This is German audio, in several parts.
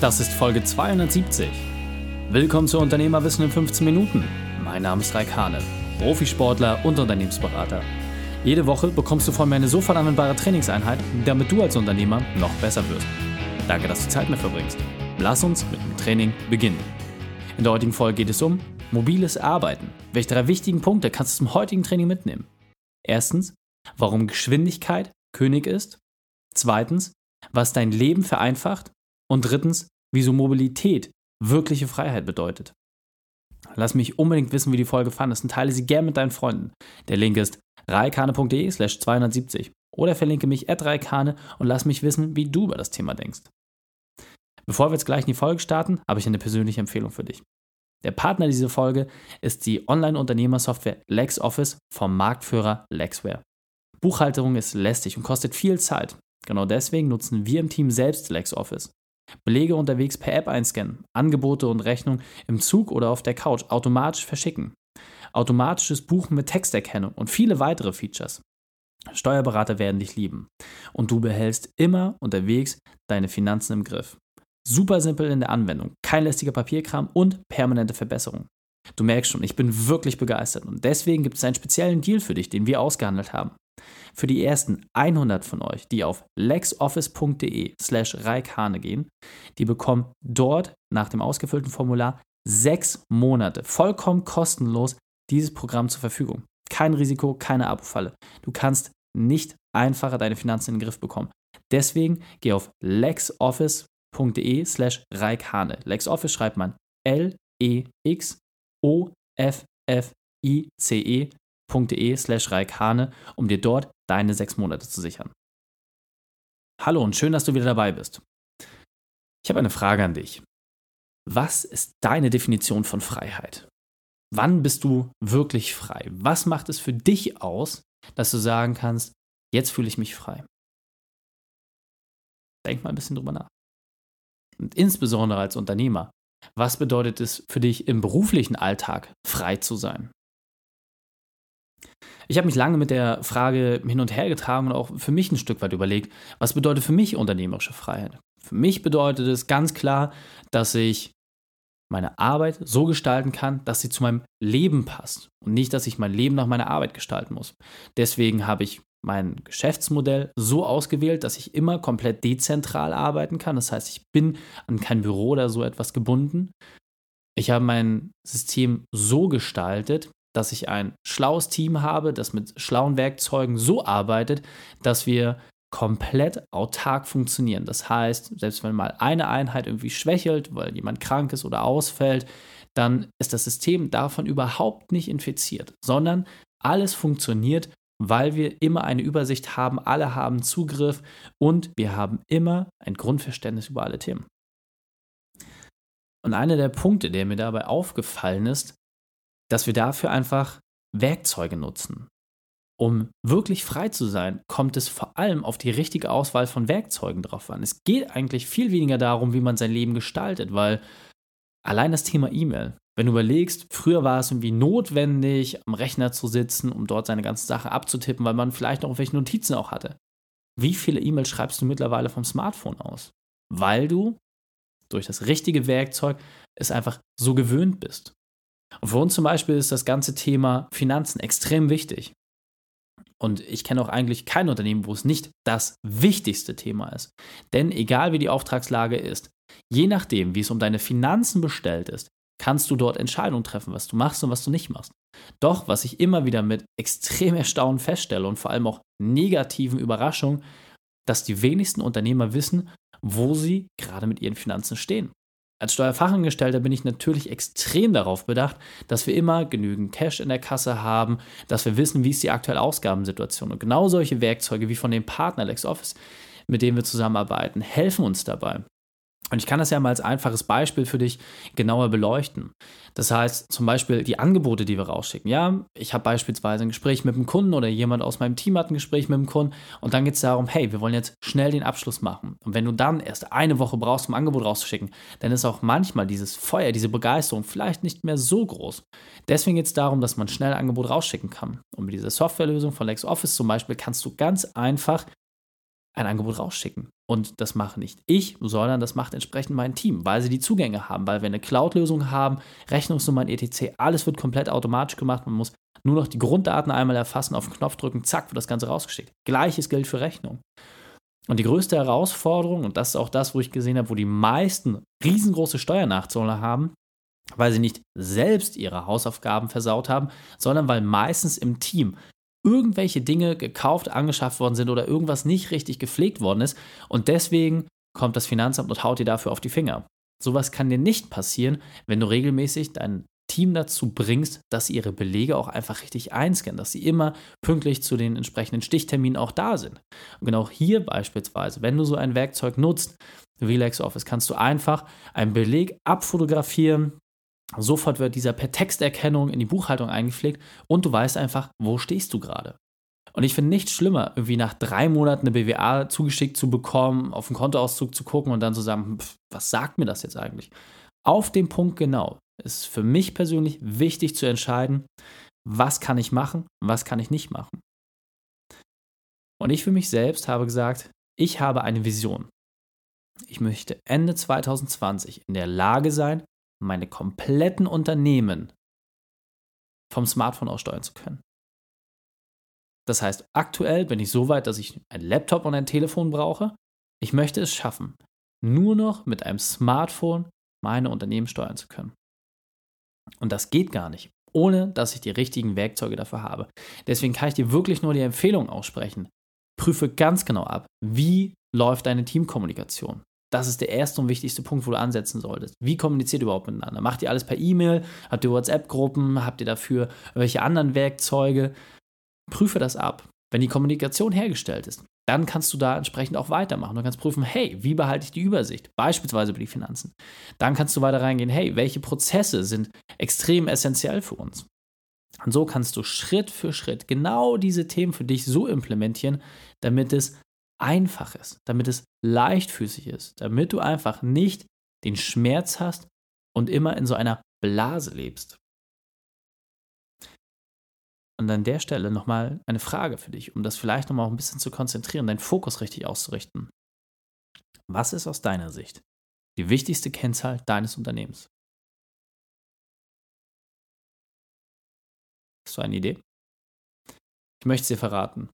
Das ist Folge 270. Willkommen zu Unternehmerwissen in 15 Minuten. Mein Name ist Raik Hane, Profisportler und Unternehmensberater. Jede Woche bekommst du von mir eine sofort anwendbare Trainingseinheit, damit du als Unternehmer noch besser wirst. Danke, dass du Zeit mit verbringst. Lass uns mit dem Training beginnen. In der heutigen Folge geht es um mobiles Arbeiten. Welche drei wichtigen Punkte kannst du zum heutigen Training mitnehmen? Erstens, warum Geschwindigkeit König ist. Zweitens, was dein Leben vereinfacht. Und drittens, wieso Mobilität wirkliche Freiheit bedeutet. Lass mich unbedingt wissen, wie die Folge fandest und teile sie gern mit deinen Freunden. Der Link ist reikane.de slash 270 oder verlinke mich at reikane und lass mich wissen, wie du über das Thema denkst. Bevor wir jetzt gleich in die Folge starten, habe ich eine persönliche Empfehlung für dich. Der Partner dieser Folge ist die Online-Unternehmersoftware LexOffice vom Marktführer Lexware. Buchhalterung ist lästig und kostet viel Zeit. Genau deswegen nutzen wir im Team selbst LexOffice. Belege unterwegs per App einscannen, Angebote und Rechnung im Zug oder auf der Couch automatisch verschicken, automatisches Buchen mit Texterkennung und viele weitere Features. Steuerberater werden dich lieben und du behältst immer unterwegs deine Finanzen im Griff. Super simpel in der Anwendung, kein lästiger Papierkram und permanente Verbesserung. Du merkst schon, ich bin wirklich begeistert und deswegen gibt es einen speziellen Deal für dich, den wir ausgehandelt haben. Für die ersten 100 von euch, die auf lexoffice.de slash reikhane gehen, die bekommen dort nach dem ausgefüllten Formular sechs Monate vollkommen kostenlos dieses Programm zur Verfügung. Kein Risiko, keine Abo-Falle. Du kannst nicht einfacher deine Finanzen in den Griff bekommen. Deswegen geh auf lexoffice.de slash reikhane. LexOffice schreibt man L-E-X-O-F-F-I-C-E www.ftf.de slash reikhane, um dir dort deine sechs Monate zu sichern. Hallo und schön, dass du wieder dabei bist. Ich habe eine Frage an dich. Was ist deine Definition von Freiheit? Wann bist du wirklich frei? Was macht es für dich aus, dass du sagen kannst, jetzt fühle ich mich frei? Denk mal ein bisschen drüber nach. Und insbesondere als Unternehmer, was bedeutet es für dich im beruflichen Alltag, frei zu sein? Ich habe mich lange mit der Frage hin und her getragen und auch für mich ein Stück weit überlegt, was bedeutet für mich unternehmerische Freiheit? Für mich bedeutet es ganz klar, dass ich meine Arbeit so gestalten kann, dass sie zu meinem Leben passt und nicht, dass ich mein Leben nach meiner Arbeit gestalten muss. Deswegen habe ich mein Geschäftsmodell so ausgewählt, dass ich immer komplett dezentral arbeiten kann. Das heißt, ich bin an kein Büro oder so etwas gebunden. Ich habe mein System so gestaltet, dass ich ein schlaues Team habe, das mit schlauen Werkzeugen so arbeitet, dass wir komplett autark funktionieren. Das heißt, selbst wenn mal eine Einheit irgendwie schwächelt, weil jemand krank ist oder ausfällt, dann ist das System davon überhaupt nicht infiziert, sondern alles funktioniert, weil wir immer eine Übersicht haben, alle haben Zugriff und wir haben immer ein Grundverständnis über alle Themen. Und einer der Punkte, der mir dabei aufgefallen ist, dass wir dafür einfach Werkzeuge nutzen. Um wirklich frei zu sein, kommt es vor allem auf die richtige Auswahl von Werkzeugen drauf an. Es geht eigentlich viel weniger darum, wie man sein Leben gestaltet, weil allein das Thema E-Mail, wenn du überlegst, früher war es irgendwie notwendig, am Rechner zu sitzen, um dort seine ganzen Sachen abzutippen, weil man vielleicht noch welche Notizen auch hatte. Wie viele E-Mails schreibst du mittlerweile vom Smartphone aus? Weil du durch das richtige Werkzeug es einfach so gewöhnt bist. Und für uns zum Beispiel ist das ganze Thema Finanzen extrem wichtig. Und ich kenne auch eigentlich kein Unternehmen, wo es nicht das wichtigste Thema ist. Denn egal wie die Auftragslage ist, je nachdem, wie es um deine Finanzen bestellt ist, kannst du dort Entscheidungen treffen, was du machst und was du nicht machst. Doch, was ich immer wieder mit extrem Erstaunen feststelle und vor allem auch negativen Überraschungen, dass die wenigsten Unternehmer wissen, wo sie gerade mit ihren Finanzen stehen. Als Steuerfachangestellter bin ich natürlich extrem darauf bedacht, dass wir immer genügend Cash in der Kasse haben, dass wir wissen, wie ist die aktuelle Ausgabensituation. Und genau solche Werkzeuge wie von dem Partner LexOffice, mit dem wir zusammenarbeiten, helfen uns dabei. Und ich kann das ja mal als einfaches Beispiel für dich genauer beleuchten. Das heißt, zum Beispiel die Angebote, die wir rausschicken. Ja, ich habe beispielsweise ein Gespräch mit einem Kunden oder jemand aus meinem Team hat ein Gespräch mit einem Kunden und dann geht es darum, hey, wir wollen jetzt schnell den Abschluss machen. Und wenn du dann erst eine Woche brauchst, um ein Angebot rauszuschicken, dann ist auch manchmal dieses Feuer, diese Begeisterung vielleicht nicht mehr so groß. Deswegen geht es darum, dass man schnell ein Angebot rausschicken kann. Und mit dieser Softwarelösung von LexOffice zum Beispiel kannst du ganz einfach ein Angebot rausschicken. Und das mache nicht ich, sondern das macht entsprechend mein Team, weil sie die Zugänge haben, weil wir eine Cloud-Lösung haben, Rechnungsnummern, etc. Alles wird komplett automatisch gemacht. Man muss nur noch die Grunddaten einmal erfassen, auf den Knopf drücken, zack, wird das Ganze rausgeschickt. Gleiches gilt für Rechnung. Und die größte Herausforderung, und das ist auch das, wo ich gesehen habe, wo die meisten riesengroße Steuernachzahler haben, weil sie nicht selbst ihre Hausaufgaben versaut haben, sondern weil meistens im Team irgendwelche Dinge gekauft, angeschafft worden sind oder irgendwas nicht richtig gepflegt worden ist und deswegen kommt das Finanzamt und haut dir dafür auf die Finger. Sowas kann dir nicht passieren, wenn du regelmäßig dein Team dazu bringst, dass sie ihre Belege auch einfach richtig einscannen, dass sie immer pünktlich zu den entsprechenden Stichterminen auch da sind. Und genau hier beispielsweise, wenn du so ein Werkzeug nutzt, wie LexOffice, kannst du einfach einen Beleg abfotografieren, Sofort wird dieser per Texterkennung in die Buchhaltung eingepflegt und du weißt einfach, wo stehst du gerade. Und ich finde nichts schlimmer, irgendwie nach drei Monaten eine BWA zugeschickt zu bekommen, auf den Kontoauszug zu gucken und dann zu sagen, pff, was sagt mir das jetzt eigentlich? Auf dem Punkt genau ist für mich persönlich wichtig zu entscheiden, was kann ich machen, was kann ich nicht machen. Und ich für mich selbst habe gesagt, ich habe eine Vision. Ich möchte Ende 2020 in der Lage sein, meine kompletten Unternehmen vom Smartphone aus steuern zu können. Das heißt, aktuell bin ich so weit, dass ich ein Laptop und ein Telefon brauche. Ich möchte es schaffen, nur noch mit einem Smartphone meine Unternehmen steuern zu können. Und das geht gar nicht, ohne dass ich die richtigen Werkzeuge dafür habe. Deswegen kann ich dir wirklich nur die Empfehlung aussprechen. Prüfe ganz genau ab, wie läuft deine Teamkommunikation. Das ist der erste und wichtigste Punkt, wo du ansetzen solltest. Wie kommuniziert ihr überhaupt miteinander? Macht ihr alles per E-Mail? Habt ihr WhatsApp-Gruppen? Habt ihr dafür welche anderen Werkzeuge? Prüfe das ab. Wenn die Kommunikation hergestellt ist, dann kannst du da entsprechend auch weitermachen. Du kannst prüfen, hey, wie behalte ich die Übersicht? Beispielsweise über die Finanzen. Dann kannst du weiter reingehen, hey, welche Prozesse sind extrem essentiell für uns? Und so kannst du Schritt für Schritt genau diese Themen für dich so implementieren, damit es einfach ist, damit es leichtfüßig ist, damit du einfach nicht den Schmerz hast und immer in so einer Blase lebst. Und an der Stelle nochmal eine Frage für dich, um das vielleicht nochmal ein bisschen zu konzentrieren, deinen Fokus richtig auszurichten. Was ist aus deiner Sicht die wichtigste Kennzahl deines Unternehmens? Hast du eine Idee? Ich möchte es dir verraten.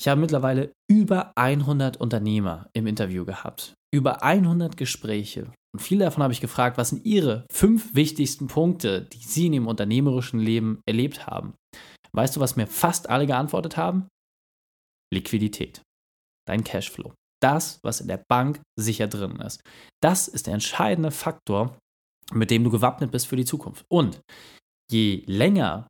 Ich habe mittlerweile über 100 Unternehmer im Interview gehabt, über 100 Gespräche. Und viele davon habe ich gefragt, was sind ihre fünf wichtigsten Punkte, die sie in ihrem unternehmerischen Leben erlebt haben. Weißt du, was mir fast alle geantwortet haben? Liquidität, dein Cashflow, das, was in der Bank sicher drin ist. Das ist der entscheidende Faktor, mit dem du gewappnet bist für die Zukunft. Und je länger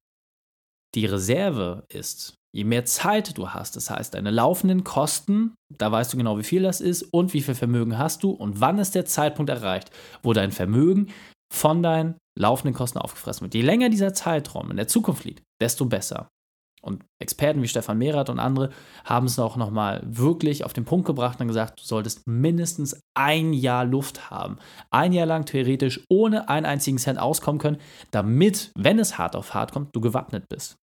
die Reserve ist, je mehr Zeit du hast, das heißt deine laufenden Kosten, da weißt du genau, wie viel das ist und wie viel Vermögen hast du und wann ist der Zeitpunkt erreicht, wo dein Vermögen von deinen laufenden Kosten aufgefressen wird. Je länger dieser Zeitraum in der Zukunft liegt, desto besser. Und Experten wie Stefan Mehrath und andere haben es auch nochmal wirklich auf den Punkt gebracht und gesagt, du solltest mindestens ein Jahr Luft haben. Ein Jahr lang theoretisch ohne einen einzigen Cent auskommen können, damit, wenn es hart auf hart kommt, du gewappnet bist.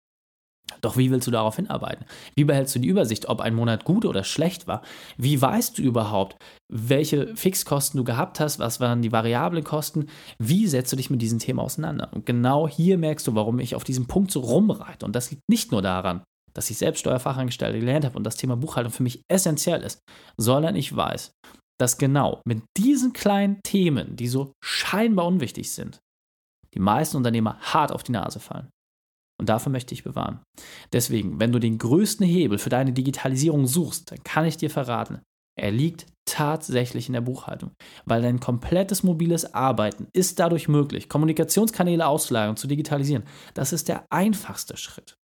Doch wie willst du darauf hinarbeiten? Wie behältst du die Übersicht, ob ein Monat gut oder schlecht war? Wie weißt du überhaupt, welche Fixkosten du gehabt hast? Was waren die variablen Kosten? Wie setzt du dich mit diesen Themen auseinander? Und genau hier merkst du, warum ich auf diesem Punkt so rumreite. Und das liegt nicht nur daran, dass ich selbst Steuerfachangestellte gelernt habe und das Thema Buchhaltung für mich essentiell ist, sondern ich weiß, dass genau mit diesen kleinen Themen, die so scheinbar unwichtig sind, die meisten Unternehmer hart auf die Nase fallen. Und dafür möchte ich bewahren. Deswegen, wenn du den größten Hebel für deine Digitalisierung suchst, dann kann ich dir verraten, er liegt tatsächlich in der Buchhaltung, weil dein komplettes mobiles Arbeiten ist dadurch möglich, Kommunikationskanäle auszulagern, zu digitalisieren. Das ist der einfachste Schritt.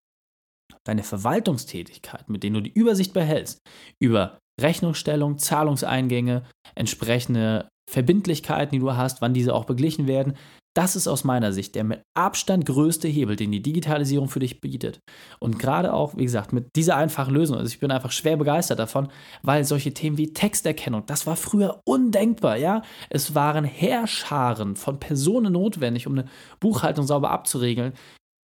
Deine Verwaltungstätigkeit, mit denen du die Übersicht behältst, über Rechnungsstellung, Zahlungseingänge, entsprechende Verbindlichkeiten, die du hast, wann diese auch beglichen werden, das ist aus meiner Sicht der mit Abstand größte Hebel, den die Digitalisierung für dich bietet. Und gerade auch, wie gesagt, mit dieser einfachen Lösung, also ich bin einfach schwer begeistert davon, weil solche Themen wie Texterkennung, das war früher undenkbar, ja. Es waren Heerscharen von Personen notwendig, um eine Buchhaltung sauber abzuregeln.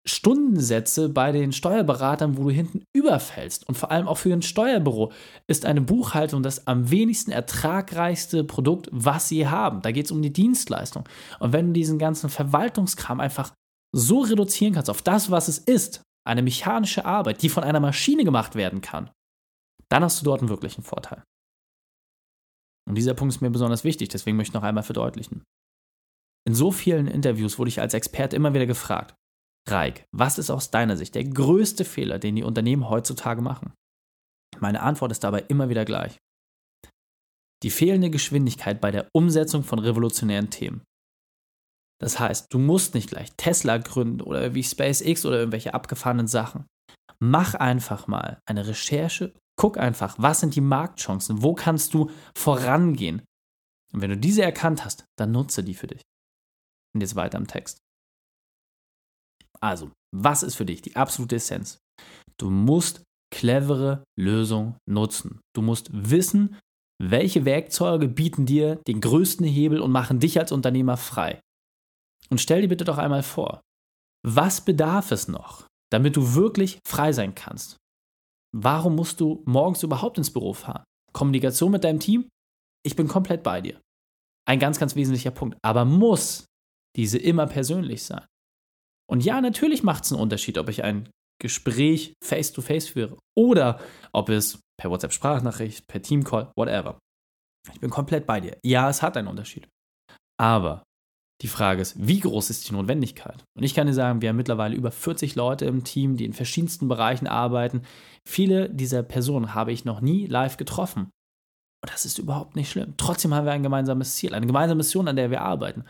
Stundensätze bei den Steuerberatern, wo du hinten überfällst. Und vor allem auch für ein Steuerbüro ist eine Buchhaltung das am wenigsten ertragreichste Produkt, was sie haben. Da geht es um die Dienstleistung. Und wenn du diesen ganzen Verwaltungskram einfach so reduzieren kannst auf das, was es ist, eine mechanische Arbeit, die von einer Maschine gemacht werden kann, dann hast du dort einen wirklichen Vorteil. Und dieser Punkt ist mir besonders wichtig, deswegen möchte ich noch einmal verdeutlichen. In so vielen Interviews wurde ich als Experte immer wieder gefragt, Reik, was ist aus deiner Sicht der größte Fehler, den die Unternehmen heutzutage machen? Meine Antwort ist dabei immer wieder gleich. Die fehlende Geschwindigkeit bei der Umsetzung von revolutionären Themen. Das heißt, du musst nicht gleich Tesla gründen oder wie SpaceX oder irgendwelche abgefahrenen Sachen. Mach einfach mal eine Recherche, guck einfach, was sind die Marktchancen, wo kannst du vorangehen. Und wenn du diese erkannt hast, dann nutze die für dich. Und jetzt weiter im Text. Also, was ist für dich die absolute Essenz? Du musst clevere Lösungen nutzen. Du musst wissen, welche Werkzeuge bieten dir den größten Hebel und machen dich als Unternehmer frei. Und stell dir bitte doch einmal vor, was bedarf es noch, damit du wirklich frei sein kannst? Warum musst du morgens überhaupt ins Büro fahren? Kommunikation mit deinem Team? Ich bin komplett bei dir. Ein ganz, ganz wesentlicher Punkt. Aber muss diese immer persönlich sein? Und ja, natürlich macht es einen Unterschied, ob ich ein Gespräch face-to-face -face führe oder ob es per WhatsApp-Sprachnachricht, per Teamcall, whatever. Ich bin komplett bei dir. Ja, es hat einen Unterschied. Aber die Frage ist, wie groß ist die Notwendigkeit? Und ich kann dir sagen, wir haben mittlerweile über 40 Leute im Team, die in verschiedensten Bereichen arbeiten. Viele dieser Personen habe ich noch nie live getroffen. Und das ist überhaupt nicht schlimm. Trotzdem haben wir ein gemeinsames Ziel, eine gemeinsame Mission, an der wir arbeiten.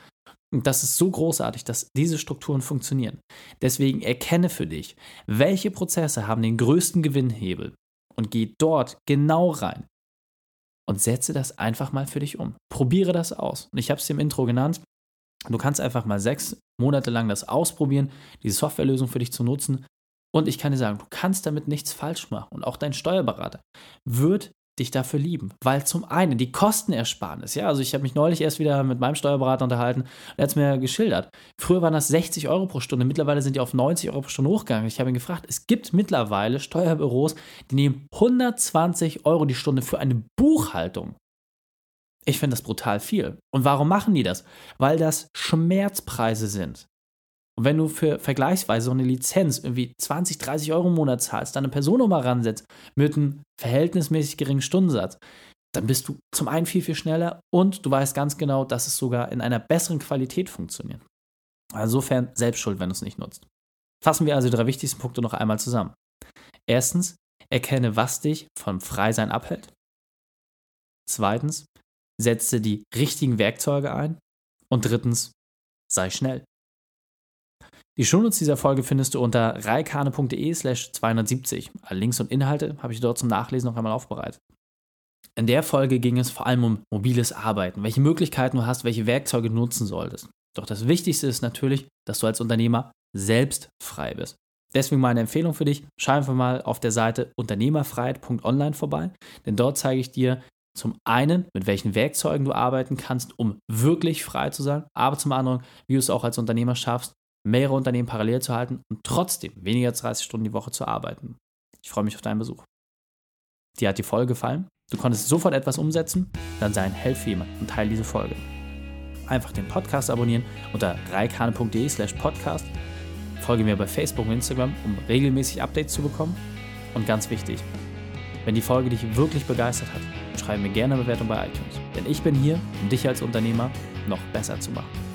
Und das ist so großartig, dass diese Strukturen funktionieren. Deswegen erkenne für dich, welche Prozesse haben den größten Gewinnhebel und geh dort genau rein und setze das einfach mal für dich um. Probiere das aus. Und ich habe es im Intro genannt. Du kannst einfach mal sechs Monate lang das ausprobieren, diese Softwarelösung für dich zu nutzen. Und ich kann dir sagen, du kannst damit nichts falsch machen. Und auch dein Steuerberater wird dich dafür lieben. Weil zum einen die Kostenersparnis, ja, also ich habe mich neulich erst wieder mit meinem Steuerberater unterhalten und er hat es mir geschildert. Früher waren das 60 Euro pro Stunde, mittlerweile sind die auf 90 Euro pro Stunde hochgegangen. Ich habe ihn gefragt, es gibt mittlerweile Steuerbüros, die nehmen 120 Euro die Stunde für eine Buchhaltung. Ich finde das brutal viel. Und warum machen die das? Weil das Schmerzpreise sind. Und wenn du für vergleichsweise so eine Lizenz irgendwie 20, 30 Euro im Monat zahlst, dann eine Personnummer ransetzt mit einem verhältnismäßig geringen Stundensatz, dann bist du zum einen viel, viel schneller und du weißt ganz genau, dass es sogar in einer besseren Qualität funktioniert. Insofern selbst schuld, wenn du es nicht nutzt. Fassen wir also die drei wichtigsten Punkte noch einmal zusammen. Erstens, erkenne, was dich vom Freisein abhält. Zweitens, setze die richtigen Werkzeuge ein. Und drittens, sei schnell. Die Shownotes dieser Folge findest du unter reikane.de slash 270. Alle Links und Inhalte habe ich dort zum Nachlesen noch einmal aufbereitet. In der Folge ging es vor allem um mobiles Arbeiten, welche Möglichkeiten du hast, welche Werkzeuge du nutzen solltest. Doch das Wichtigste ist natürlich, dass du als Unternehmer selbst frei bist. Deswegen meine Empfehlung für dich, schau einfach mal auf der Seite unternehmerfreiheit.online vorbei, denn dort zeige ich dir zum einen, mit welchen Werkzeugen du arbeiten kannst, um wirklich frei zu sein, aber zum anderen, wie du es auch als Unternehmer schaffst, mehrere Unternehmen parallel zu halten und trotzdem weniger als 30 Stunden die Woche zu arbeiten. Ich freue mich auf deinen Besuch. Dir hat die Folge gefallen? Du konntest sofort etwas umsetzen? Dann sei ein Held für jemand und teile diese Folge. Einfach den Podcast abonnieren unter reikane.de slash podcast. Folge mir bei Facebook und Instagram, um regelmäßig Updates zu bekommen. Und ganz wichtig, wenn die Folge dich wirklich begeistert hat, schreibe mir gerne eine Bewertung bei iTunes. Denn ich bin hier, um dich als Unternehmer noch besser zu machen.